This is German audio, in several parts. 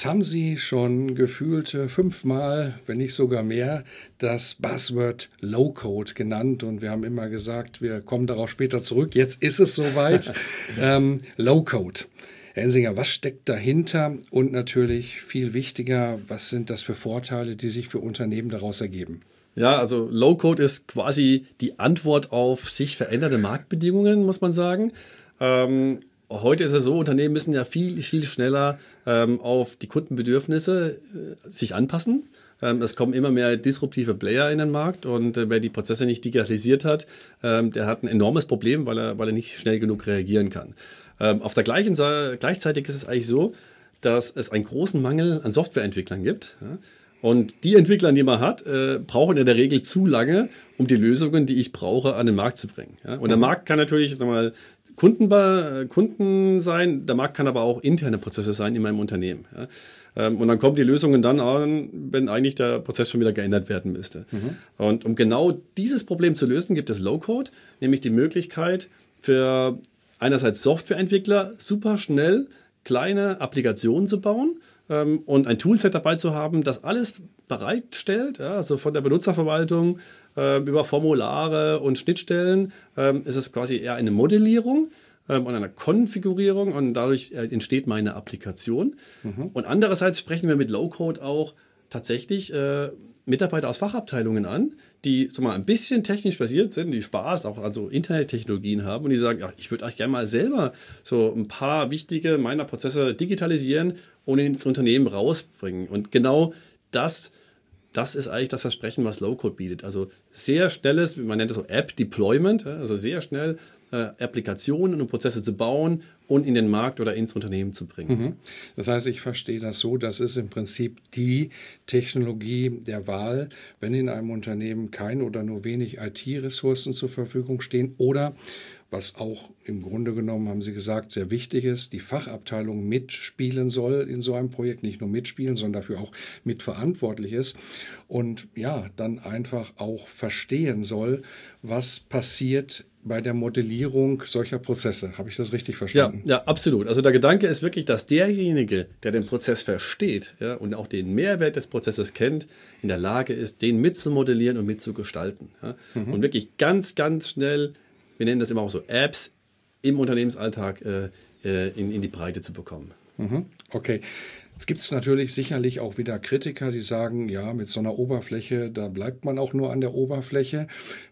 Jetzt haben Sie schon gefühlte fünfmal, wenn nicht sogar mehr, das Buzzword Low Code genannt und wir haben immer gesagt, wir kommen darauf später zurück. Jetzt ist es soweit. ähm, Low Code. Herr Ensinger, was steckt dahinter? Und natürlich viel wichtiger, was sind das für Vorteile, die sich für Unternehmen daraus ergeben? Ja, also Low Code ist quasi die Antwort auf sich veränderte Marktbedingungen, muss man sagen. Ähm, heute ist es so, Unternehmen müssen ja viel, viel schneller ähm, auf die Kundenbedürfnisse äh, sich anpassen. Ähm, es kommen immer mehr disruptive Player in den Markt und äh, wer die Prozesse nicht digitalisiert hat, ähm, der hat ein enormes Problem, weil er, weil er nicht schnell genug reagieren kann. Ähm, auf der gleichen Seite, gleichzeitig ist es eigentlich so, dass es einen großen Mangel an Softwareentwicklern gibt. Ja? Und die Entwickler, die man hat, äh, brauchen in der Regel zu lange, um die Lösungen, die ich brauche, an den Markt zu bringen. Ja? Und der mhm. Markt kann natürlich sag mal, Kunden, Kunden sein, der Markt kann aber auch interne Prozesse sein in meinem Unternehmen. Ja. Ähm, und dann kommen die Lösungen dann an, wenn eigentlich der Prozess schon wieder geändert werden müsste. Mhm. Und um genau dieses Problem zu lösen, gibt es Low-Code, nämlich die Möglichkeit für einerseits Softwareentwickler super schnell kleine Applikationen zu bauen ähm, und ein Toolset dabei zu haben, das alles bereitstellt, ja, also von der Benutzerverwaltung äh, über Formulare und Schnittstellen ähm, ist es quasi eher eine Modellierung ähm, und eine Konfigurierung und dadurch äh, entsteht meine Applikation. Mhm. Und andererseits sprechen wir mit Low-Code auch tatsächlich äh, Mitarbeiter aus Fachabteilungen an, die so mal ein bisschen technisch basiert sind, die Spaß auch an so Internettechnologien haben und die sagen, ja, ich würde eigentlich gerne mal selber so ein paar wichtige meiner Prozesse digitalisieren und ins Unternehmen rausbringen. Und genau das das ist eigentlich das Versprechen, was Low-Code bietet. Also sehr schnelles, man nennt das so App-Deployment, also sehr schnell Applikationen und Prozesse zu bauen und in den Markt oder ins Unternehmen zu bringen. Mhm. Das heißt, ich verstehe das so, das ist im Prinzip die Technologie der Wahl, wenn in einem Unternehmen kein oder nur wenig IT-Ressourcen zur Verfügung stehen oder was auch im Grunde genommen, haben Sie gesagt, sehr wichtig ist, die Fachabteilung mitspielen soll in so einem Projekt, nicht nur mitspielen, sondern dafür auch mitverantwortlich ist und ja, dann einfach auch verstehen soll, was passiert bei der Modellierung solcher Prozesse. Habe ich das richtig verstanden? Ja, ja, absolut. Also der Gedanke ist wirklich, dass derjenige, der den Prozess versteht ja, und auch den Mehrwert des Prozesses kennt, in der Lage ist, den mitzumodellieren und mitzugestalten. Ja. Mhm. Und wirklich ganz, ganz schnell wir nennen das immer auch so Apps im Unternehmensalltag äh, äh, in, in die Breite zu bekommen. Mhm. Okay. Jetzt gibt es natürlich sicherlich auch wieder Kritiker, die sagen, ja, mit so einer Oberfläche, da bleibt man auch nur an der Oberfläche.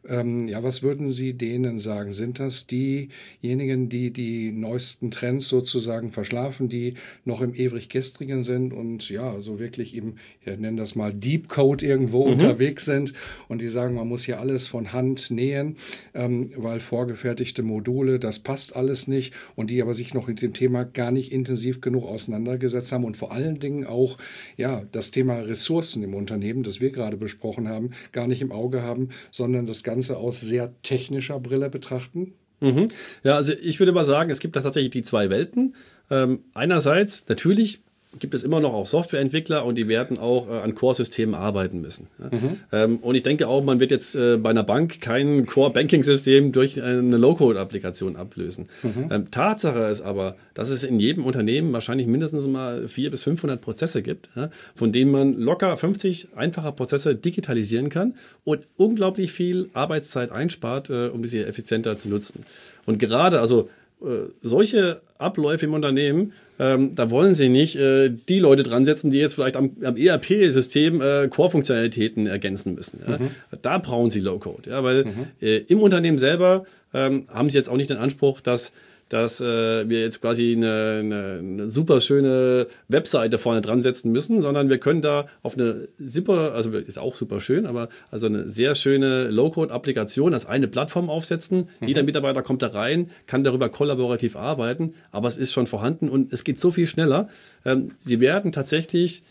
Ähm, ja, was würden Sie denen sagen? Sind das diejenigen, die die neuesten Trends sozusagen verschlafen, die noch im ewig gestrigen sind und ja, so wirklich eben, ich nenne das mal Deep Code irgendwo mhm. unterwegs sind und die sagen, man muss hier alles von Hand nähen, ähm, weil vorgefertigte Module, das passt alles nicht und die aber sich noch mit dem Thema gar nicht intensiv genug auseinandergesetzt haben und vor allem allen Dingen auch ja, das Thema Ressourcen im Unternehmen, das wir gerade besprochen haben, gar nicht im Auge haben, sondern das Ganze aus sehr technischer Brille betrachten? Mhm. Ja, also ich würde mal sagen, es gibt da tatsächlich die zwei Welten. Ähm, einerseits natürlich gibt es immer noch auch Softwareentwickler und die werden auch äh, an Core-Systemen arbeiten müssen. Ja. Mhm. Ähm, und ich denke auch, man wird jetzt äh, bei einer Bank kein Core-Banking-System durch eine Low-Code-Applikation ablösen. Mhm. Ähm, Tatsache ist aber, dass es in jedem Unternehmen wahrscheinlich mindestens mal 400 bis 500 Prozesse gibt, ja, von denen man locker 50 einfache Prozesse digitalisieren kann und unglaublich viel Arbeitszeit einspart, äh, um diese effizienter zu nutzen. Und gerade, also äh, solche Abläufe im Unternehmen, ähm, da wollen sie nicht äh, die Leute dran setzen, die jetzt vielleicht am, am ERP-System äh, Core-Funktionalitäten ergänzen müssen. Ja? Mhm. Da brauchen sie Low-Code, ja, weil mhm. äh, im Unternehmen selber ähm, haben sie jetzt auch nicht den Anspruch, dass dass äh, wir jetzt quasi eine, eine, eine super schöne Webseite vorne dran setzen müssen, sondern wir können da auf eine super, also ist auch super schön, aber also eine sehr schöne Low-Code-Applikation als eine Plattform aufsetzen. Mhm. Jeder Mitarbeiter kommt da rein, kann darüber kollaborativ arbeiten, aber es ist schon vorhanden und es geht so viel schneller. Ähm, Sie werden tatsächlich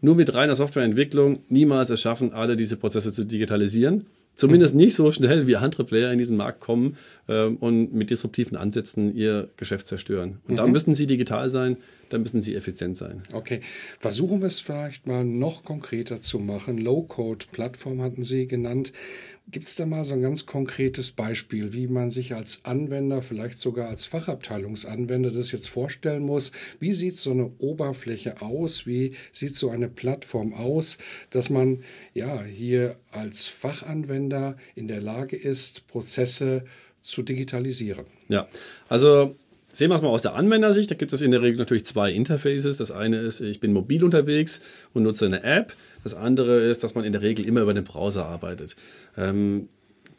nur mit reiner Softwareentwicklung niemals es schaffen, alle diese Prozesse zu digitalisieren. Zumindest nicht so schnell, wie andere Player in diesen Markt kommen ähm, und mit disruptiven Ansätzen ihr Geschäft zerstören. Und mhm. da müssen sie digital sein, da müssen sie effizient sein. Okay, versuchen wir es vielleicht mal noch konkreter zu machen. Low-Code-Plattform hatten Sie genannt. Gibt es da mal so ein ganz konkretes Beispiel, wie man sich als Anwender, vielleicht sogar als Fachabteilungsanwender das jetzt vorstellen muss? Wie sieht so eine Oberfläche aus? Wie sieht so eine Plattform aus, dass man ja hier als Fachanwender in der Lage ist, Prozesse zu digitalisieren? Ja, also Sehen wir es mal aus der Anwendersicht. Da gibt es in der Regel natürlich zwei Interfaces. Das eine ist, ich bin mobil unterwegs und nutze eine App. Das andere ist, dass man in der Regel immer über den Browser arbeitet. Ähm,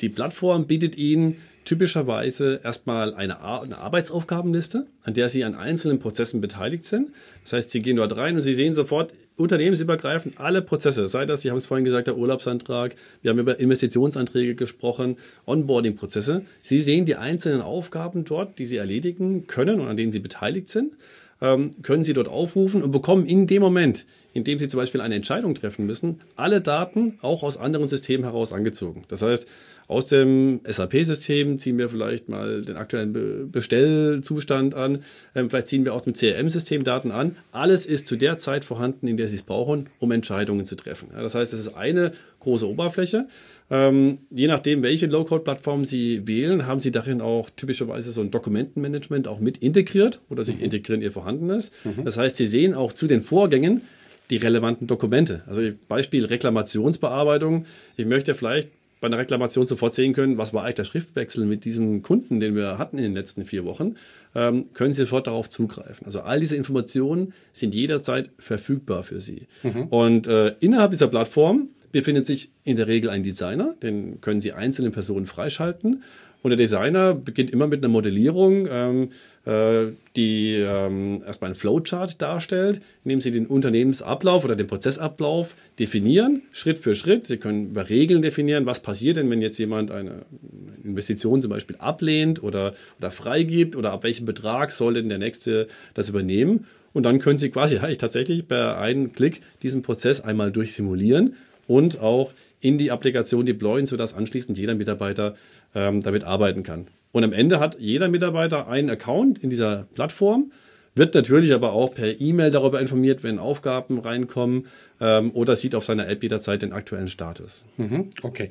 die Plattform bietet Ihnen typischerweise erstmal eine, Ar eine, Arbeitsaufgabenliste, an der Sie an einzelnen Prozessen beteiligt sind. Das heißt, Sie gehen dort rein und Sie sehen sofort unternehmensübergreifend alle Prozesse, sei das, Sie haben es vorhin gesagt, der Urlaubsantrag, wir haben über Investitionsanträge gesprochen, Onboarding-Prozesse. Sie sehen die einzelnen Aufgaben dort, die Sie erledigen können und an denen Sie beteiligt sind können Sie dort aufrufen und bekommen in dem Moment, in dem Sie zum Beispiel eine Entscheidung treffen müssen, alle Daten auch aus anderen Systemen heraus angezogen. Das heißt, aus dem SAP-System ziehen wir vielleicht mal den aktuellen Bestellzustand an, ähm, vielleicht ziehen wir aus dem CRM-System Daten an. Alles ist zu der Zeit vorhanden, in der Sie es brauchen, um Entscheidungen zu treffen. Das heißt, es ist eine große Oberfläche. Ähm, je nachdem, welche Low-Code-Plattform Sie wählen, haben Sie darin auch typischerweise so ein Dokumentenmanagement auch mit integriert oder Sie mhm. integrieren Ihr vorhandenes. Mhm. Das heißt, Sie sehen auch zu den Vorgängen die relevanten Dokumente. Also Beispiel Reklamationsbearbeitung. Ich möchte vielleicht bei einer Reklamation sofort sehen können, was war eigentlich der Schriftwechsel mit diesem Kunden, den wir hatten in den letzten vier Wochen, ähm, können Sie sofort darauf zugreifen. Also all diese Informationen sind jederzeit verfügbar für Sie. Mhm. Und äh, innerhalb dieser Plattform befindet sich in der Regel ein Designer, den können Sie einzelnen Personen freischalten. Und der Designer beginnt immer mit einer Modellierung, ähm, äh, die ähm, erstmal einen Flowchart darstellt, indem Sie den Unternehmensablauf oder den Prozessablauf definieren, Schritt für Schritt. Sie können über Regeln definieren, was passiert denn, wenn jetzt jemand eine Investition zum Beispiel ablehnt oder, oder freigibt oder ab welchem Betrag soll denn der Nächste das übernehmen. Und dann können Sie quasi eigentlich tatsächlich bei einem Klick diesen Prozess einmal durchsimulieren und auch in die Applikation deployen, sodass anschließend jeder Mitarbeiter ähm, damit arbeiten kann. Und am Ende hat jeder Mitarbeiter einen Account in dieser Plattform, wird natürlich aber auch per E-Mail darüber informiert, wenn Aufgaben reinkommen ähm, oder sieht auf seiner App jederzeit den aktuellen Status. Mhm, okay.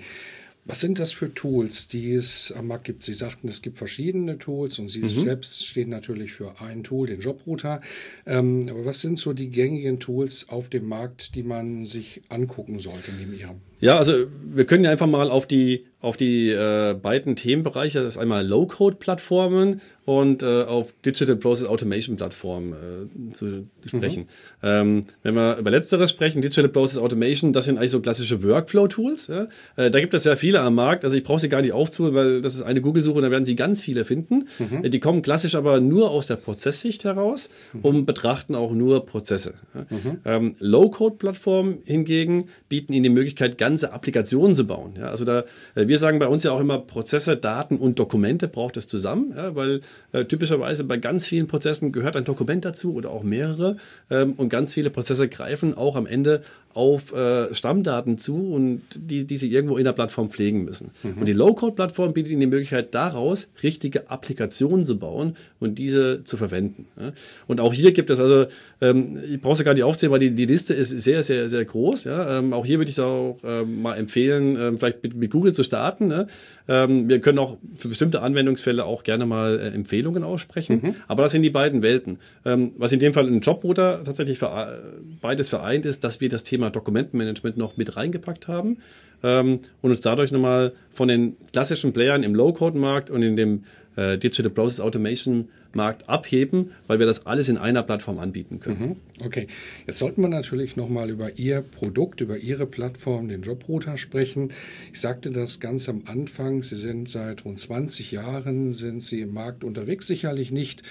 Was sind das für Tools, die es am Markt gibt? Sie sagten, es gibt verschiedene Tools und Sie mhm. selbst stehen natürlich für ein Tool, den Jobrouter. Ähm, aber was sind so die gängigen Tools auf dem Markt, die man sich angucken sollte neben Ihrem? Ja, also wir können ja einfach mal auf die auf die äh, beiden Themenbereiche, das ist einmal Low-Code-Plattformen und äh, auf Digital Process Automation Plattformen äh, zu sprechen. Mhm. Ähm, wenn wir über letzteres sprechen, Digital Process Automation, das sind eigentlich so klassische Workflow-Tools. Ja? Äh, da gibt es ja viele am Markt, also ich brauche sie gar nicht aufzuholen, weil das ist eine Google-Suche, da werden Sie ganz viele finden. Mhm. Äh, die kommen klassisch aber nur aus der Prozesssicht heraus mhm. und betrachten auch nur Prozesse. Ja? Mhm. Ähm, Low-Code-Plattformen hingegen bieten Ihnen die Möglichkeit, ganze Applikationen zu bauen. Ja? Also da, äh, wir sagen bei uns ja auch immer, Prozesse, Daten und Dokumente braucht es zusammen, ja? weil äh, typischerweise bei ganz vielen Prozessen gehört ein Dokument dazu oder auch mehrere. Ähm, und ganz viele Prozesse greifen auch am Ende auf äh, Stammdaten zu und die, die sie irgendwo in der Plattform pflegen müssen. Mhm. Und die Low-Code-Plattform bietet ihnen die Möglichkeit, daraus richtige Applikationen zu bauen und diese zu verwenden. Ja? Und auch hier gibt es also, ähm, ich brauche es gar nicht aufzählen, weil die, die Liste ist sehr, sehr, sehr groß. Ja? Ähm, auch hier würde ich es auch ähm, mal empfehlen, ähm, vielleicht mit, mit, Google zu starten. Ne? Ähm, wir können auch für bestimmte Anwendungsfälle auch gerne mal äh, Empfehlungen aussprechen. Mhm. Aber das sind die beiden Welten. Ähm, was in dem Fall ein Jobrouter tatsächlich für, beides vereint ist, dass wir das Thema Thema Dokumentenmanagement noch mit reingepackt haben ähm, und uns dadurch nochmal von den klassischen Playern im Low-Code-Markt und in dem äh, Digital Process Automation Markt abheben, weil wir das alles in einer Plattform anbieten können. Mhm. Okay, jetzt sollten wir natürlich nochmal über Ihr Produkt, über Ihre Plattform, den Jobrouter sprechen. Ich sagte das ganz am Anfang, Sie sind seit rund 20 Jahren, sind Sie im Markt unterwegs, sicherlich nicht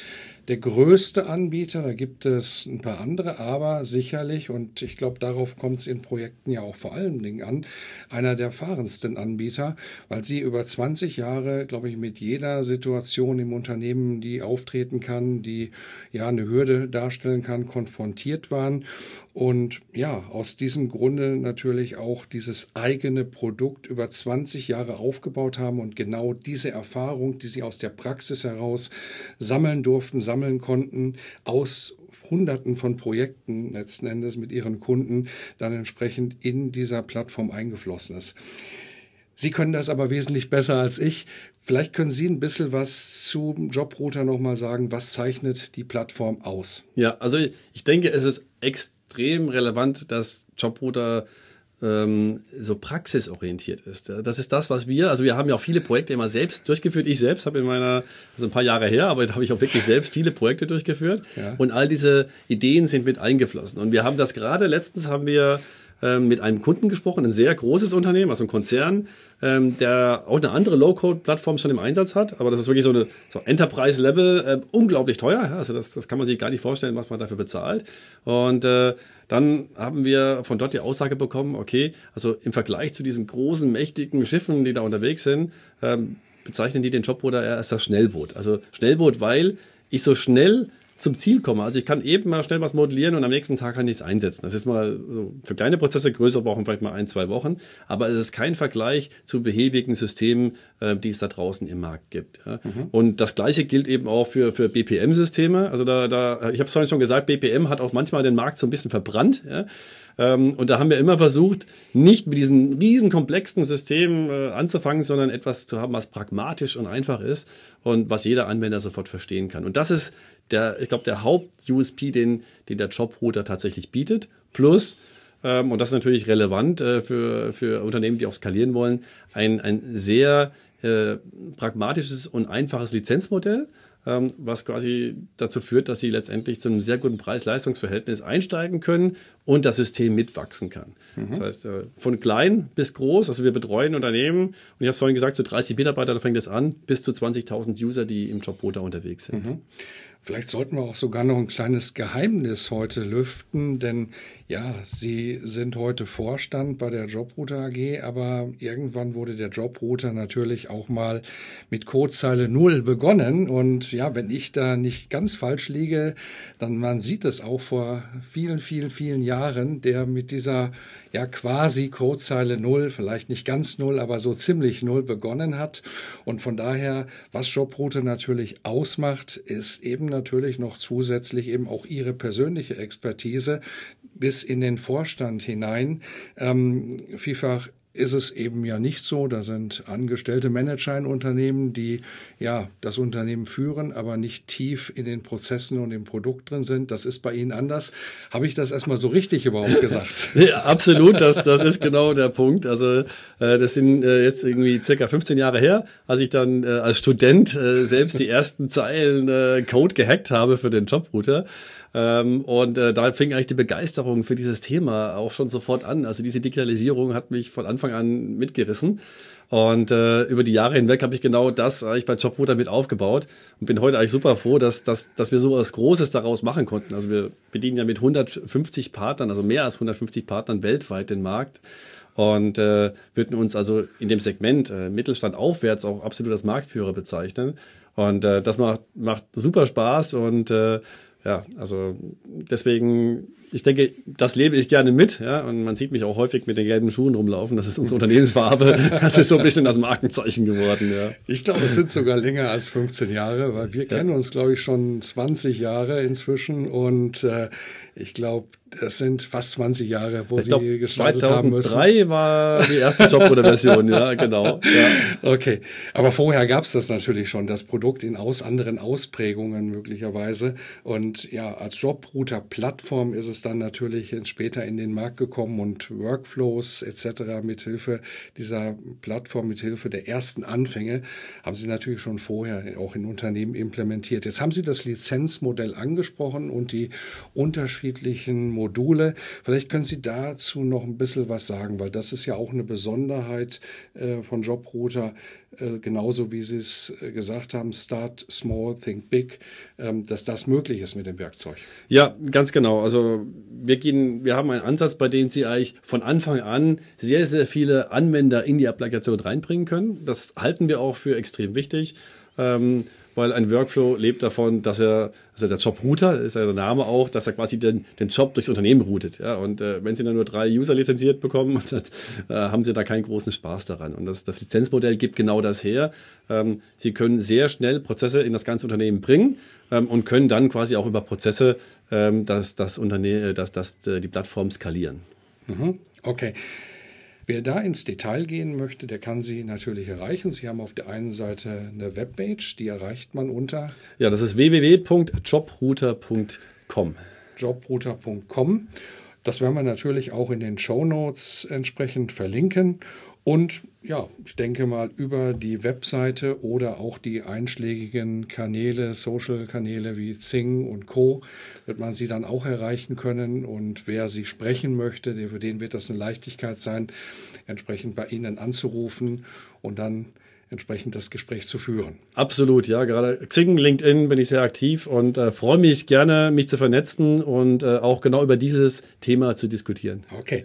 der größte Anbieter, da gibt es ein paar andere, aber sicherlich, und ich glaube, darauf kommt es in Projekten ja auch vor allen Dingen an, einer der erfahrensten Anbieter, weil sie über 20 Jahre, glaube ich, mit jeder Situation im Unternehmen, die auftreten kann, die ja eine Hürde darstellen kann, konfrontiert waren und ja, aus diesem Grunde natürlich auch dieses eigene Produkt über 20 Jahre aufgebaut haben und genau diese Erfahrung, die sie aus der Praxis heraus sammeln durften, sammeln konnten, aus Hunderten von Projekten letzten Endes mit ihren Kunden dann entsprechend in dieser Plattform eingeflossen ist. Sie können das aber wesentlich besser als ich. Vielleicht können Sie ein bisschen was zum Jobrouter nochmal sagen. Was zeichnet die Plattform aus? Ja, also ich denke, es ist extrem relevant, dass Jobrouter ähm, so praxisorientiert ist. Das ist das, was wir, also wir haben ja auch viele Projekte immer selbst durchgeführt. Ich selbst habe in meiner, also ein paar Jahre her, aber da habe ich auch wirklich selbst viele Projekte durchgeführt. Ja. Und all diese Ideen sind mit eingeflossen. Und wir haben das gerade, letztens haben wir ähm, mit einem Kunden gesprochen, ein sehr großes Unternehmen, also ein Konzern, ähm, der auch eine andere Low-Code-Plattform schon im Einsatz hat. Aber das ist wirklich so eine so Enterprise-Level, äh, unglaublich teuer. Also das, das kann man sich gar nicht vorstellen, was man dafür bezahlt. Und äh, dann haben wir von dort die Aussage bekommen, okay, also im Vergleich zu diesen großen, mächtigen Schiffen, die da unterwegs sind, ähm, bezeichnen die den Jobbruder als das Schnellboot. Also Schnellboot, weil ich so schnell zum Ziel komme. Also ich kann eben mal schnell was modellieren und am nächsten Tag kann ich es einsetzen. Das ist mal so für kleine Prozesse, größer brauchen vielleicht mal ein, zwei Wochen. Aber es ist kein Vergleich zu behäbigen Systemen, äh, die es da draußen im Markt gibt. Ja. Mhm. Und das Gleiche gilt eben auch für, für BPM-Systeme. Also da, da, ich habe es vorhin schon gesagt, BPM hat auch manchmal den Markt so ein bisschen verbrannt. Ja. Ähm, und da haben wir immer versucht, nicht mit diesen riesen komplexen Systemen äh, anzufangen, sondern etwas zu haben, was pragmatisch und einfach ist und was jeder Anwender sofort verstehen kann. Und das ist der, ich glaube, der Haupt-USP, den, den der Jobrouter tatsächlich bietet. Plus, ähm, und das ist natürlich relevant äh, für, für Unternehmen, die auch skalieren wollen, ein, ein sehr äh, pragmatisches und einfaches Lizenzmodell ähm, was quasi dazu führt, dass sie letztendlich zu einem sehr guten Preis-Leistungs-Verhältnis einsteigen können und das System mitwachsen kann. Mhm. Das heißt, äh, von klein bis groß, also wir betreuen Unternehmen und ich habe vorhin gesagt, so 30 Mitarbeiter, da fängt es an, bis zu 20.000 User, die im Jobrouter unterwegs sind. Mhm. Vielleicht sollten wir auch sogar noch ein kleines Geheimnis heute lüften, denn ja, Sie sind heute Vorstand bei der Jobrouter AG, aber irgendwann wurde der Jobrouter natürlich auch mal mit Codezeile 0 begonnen. Und ja, wenn ich da nicht ganz falsch liege, dann man sieht es auch vor vielen, vielen, vielen Jahren, der mit dieser ja quasi Codezeile 0, vielleicht nicht ganz 0, aber so ziemlich 0 begonnen hat. Und von daher, was Jobrouter natürlich ausmacht, ist eben natürlich noch zusätzlich eben auch Ihre persönliche Expertise, bis in den Vorstand hinein. Ähm, vielfach ist es eben ja nicht so. Da sind angestellte Manager in Unternehmen, die ja das Unternehmen führen, aber nicht tief in den Prozessen und im Produkt drin sind. Das ist bei Ihnen anders. Habe ich das erstmal so richtig überhaupt gesagt? ja, absolut. Das, das ist genau der Punkt. Also äh, das sind äh, jetzt irgendwie circa 15 Jahre her, als ich dann äh, als Student äh, selbst die ersten Zeilen äh, Code gehackt habe für den Jobrouter. Ähm, und äh, da fing eigentlich die Begeisterung für dieses Thema auch schon sofort an. Also diese Digitalisierung hat mich von Anfang an mitgerissen. Und äh, über die Jahre hinweg habe ich genau das eigentlich bei Jobrouter mit aufgebaut und bin heute eigentlich super froh, dass, dass, dass wir so was Großes daraus machen konnten. Also wir bedienen ja mit 150 Partnern, also mehr als 150 Partnern weltweit den Markt und äh, würden uns also in dem Segment äh, Mittelstand aufwärts auch absolut als Marktführer bezeichnen. Und äh, das macht, macht super Spaß und äh, ja, also deswegen, ich denke, das lebe ich gerne mit, ja, und man sieht mich auch häufig mit den gelben Schuhen rumlaufen. Das ist unsere Unternehmensfarbe. Das ist so ein bisschen das Markenzeichen geworden, ja. Ich glaube, es sind sogar länger als 15 Jahre, weil wir kennen uns, glaube ich, schon 20 Jahre inzwischen und äh, Ich glaube, das sind fast 20 Jahre, wo ich Sie glaub, gestartet 2003 haben müssen. 2003 war die erste Jobruder-Version, ja, genau. Ja. Okay, aber vorher gab es das natürlich schon, das Produkt in aus anderen Ausprägungen möglicherweise. Und ja, als Jobrouter-Plattform ist es dann natürlich später in den Markt gekommen und Workflows etc. mithilfe dieser Plattform, mithilfe der ersten Anfänge, haben Sie natürlich schon vorher auch in Unternehmen implementiert. Jetzt haben Sie das Lizenzmodell angesprochen und die unterschiedlichen Module. Vielleicht können Sie dazu noch ein bisschen was sagen, weil das ist ja auch eine Besonderheit äh, von Jobrouter, äh, genauso wie Sie es äh, gesagt haben, Start Small, Think Big, ähm, dass das möglich ist mit dem Werkzeug. Ja, ganz genau. Also wir gehen, wir haben einen Ansatz, bei dem Sie eigentlich von Anfang an sehr, sehr viele Anwender in die Applikation reinbringen können. Das halten wir auch für extrem wichtig. Ähm, weil ein Workflow lebt davon, dass er, also der Job-Router, ist ja der Name auch, dass er quasi den, den Job durchs Unternehmen routet. Ja? Und äh, wenn Sie dann nur drei User lizenziert bekommen, dann, äh, haben Sie da keinen großen Spaß daran. Und das, das Lizenzmodell gibt genau das her. Ähm, Sie können sehr schnell Prozesse in das ganze Unternehmen bringen ähm, und können dann quasi auch über Prozesse ähm, das, das Unternehmen, das, das, die Plattform skalieren. Mhm. Okay. Wer da ins Detail gehen möchte, der kann Sie natürlich erreichen. Sie haben auf der einen Seite eine Webpage, die erreicht man unter. Ja, das ist www.jobrouter.com. Jobrouter.com. Das werden wir natürlich auch in den Show Notes entsprechend verlinken. Und ja, ich denke mal, über die Webseite oder auch die einschlägigen Kanäle, Social-Kanäle wie Zing und Co. wird man sie dann auch erreichen können. Und wer sie sprechen möchte, für den wird das eine Leichtigkeit sein, entsprechend bei Ihnen anzurufen und dann entsprechend das Gespräch zu führen. Absolut, ja. Gerade Xing, LinkedIn bin ich sehr aktiv und äh, freue mich gerne, mich zu vernetzen und äh, auch genau über dieses Thema zu diskutieren. Okay.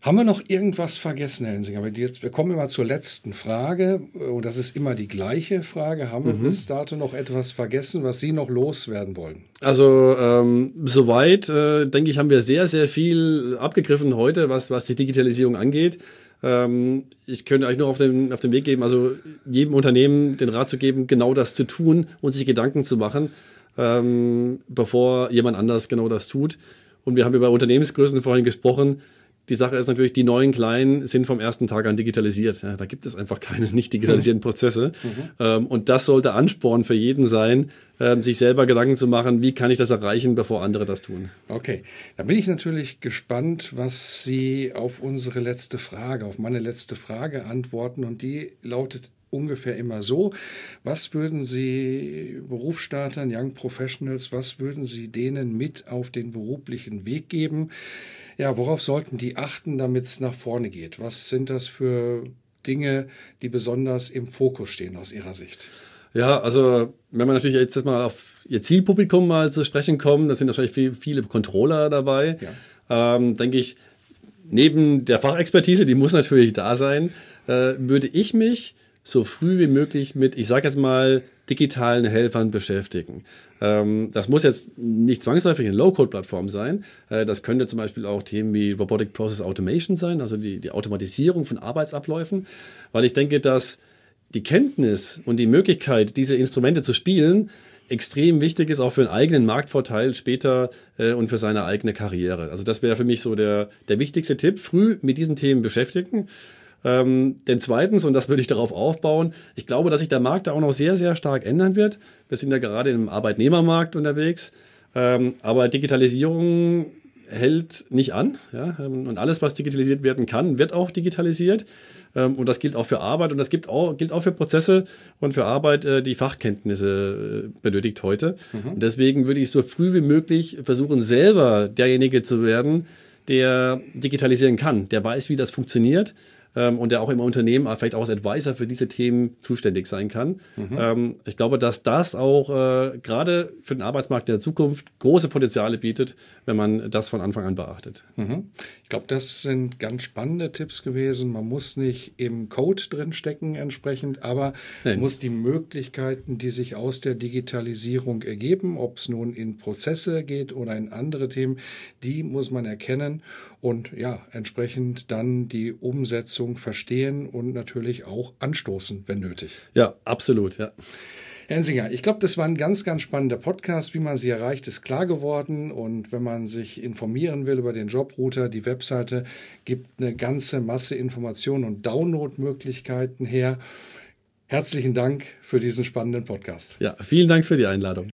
Haben wir noch irgendwas vergessen, Herr Hensinger? Jetzt, wir kommen immer zur letzten Frage und das ist immer die gleiche Frage. Haben wir mhm. bis dato noch etwas vergessen, was Sie noch loswerden wollen? Also ähm, soweit, äh, denke ich, haben wir sehr, sehr viel abgegriffen heute, was, was die Digitalisierung angeht. Ähm, ich könnte euch nur auf den, auf den Weg geben, also jedem Unternehmen den Rat zu geben, genau das zu tun und sich Gedanken zu machen, ähm, bevor jemand anders genau das tut. Und wir haben über Unternehmensgrößen vorhin gesprochen die Sache ist natürlich, die neuen Kleinen sind vom ersten Tag an digitalisiert. Ja, da gibt es einfach keine nicht digitalisierten Prozesse. Mhm. Ähm, und das sollte Ansporn für jeden sein, ähm, sich selber Gedanken zu machen, wie kann ich das erreichen, bevor andere das tun. Okay, da bin ich natürlich gespannt, was Sie auf unsere letzte Frage, auf meine letzte Frage antworten. Und die lautet ungefähr immer so. Was würden Sie Berufsstartern, Young Professionals, was würden Sie denen mit auf den beruflichen Weg geben? Ja, worauf sollten die achten, damit es nach vorne geht? Was sind das für Dinge, die besonders im Fokus stehen aus Ihrer Sicht? Ja, also wenn man natürlich jetzt mal auf Ihr Zielpublikum mal zu sprechen kommt, da sind wahrscheinlich viel, viele Controller dabei. Ja. Ähm, denke ich, neben der Fachexpertise, die muss natürlich da sein, äh, würde ich mich so früh wie möglich mit, ich sage jetzt mal, digitalen Helfern beschäftigen. Ähm, das muss jetzt nicht zwangsläufig eine Low-Code-Plattform sein. Äh, das könnte zum Beispiel auch Themen wie Robotic Process Automation sein, also die, die Automatisierung von Arbeitsabläufen, weil ich denke, dass die Kenntnis und die Möglichkeit, diese Instrumente zu spielen, extrem wichtig ist, auch für einen eigenen Marktvorteil später äh, und für seine eigene Karriere. Also das wäre für mich so der, der wichtigste Tipp, früh mit diesen Themen beschäftigen. Ähm, denn zweitens, und das würde ich darauf aufbauen, ich glaube, dass sich der Markt da auch noch sehr, sehr stark ändern wird. Wir sind ja gerade im Arbeitnehmermarkt unterwegs. Ähm, aber Digitalisierung hält nicht an. Ja? Und alles, was digitalisiert werden kann, wird auch digitalisiert. Ähm, und das gilt auch für Arbeit und das gilt auch, gilt auch für Prozesse und für Arbeit, äh, die Fachkenntnisse äh, benötigt heute. Mhm. Und deswegen würde ich so früh wie möglich versuchen, selber derjenige zu werden, der digitalisieren kann, der weiß, wie das funktioniert ähm, und der auch im Unternehmen vielleicht auch als Advisor für diese Themen zuständig sein kann. Mhm. Ähm, ich glaube, dass das auch äh, gerade für den Arbeitsmarkt der Zukunft große Potenziale bietet, wenn man das von Anfang an beachtet. Mhm. Ich glaube, das sind ganz spannende Tipps gewesen. Man muss nicht im Code drin stecken entsprechend, aber man muss die Möglichkeiten, die sich aus der Digitalisierung ergeben, ob es nun in Prozesse geht oder in andere Themen, die muss man erkennen und ja, entsprechend dann die Umsetzung verstehen und natürlich auch anstoßen, wenn nötig. Ja, absolut, ja. Herr Ensinger, ich glaube, das war ein ganz, ganz spannender Podcast. Wie man sie erreicht, ist klar geworden. Und wenn man sich informieren will über den Jobrouter, die Webseite gibt eine ganze Masse Informationen und Downloadmöglichkeiten her. Herzlichen Dank für diesen spannenden Podcast. Ja, vielen Dank für die Einladung.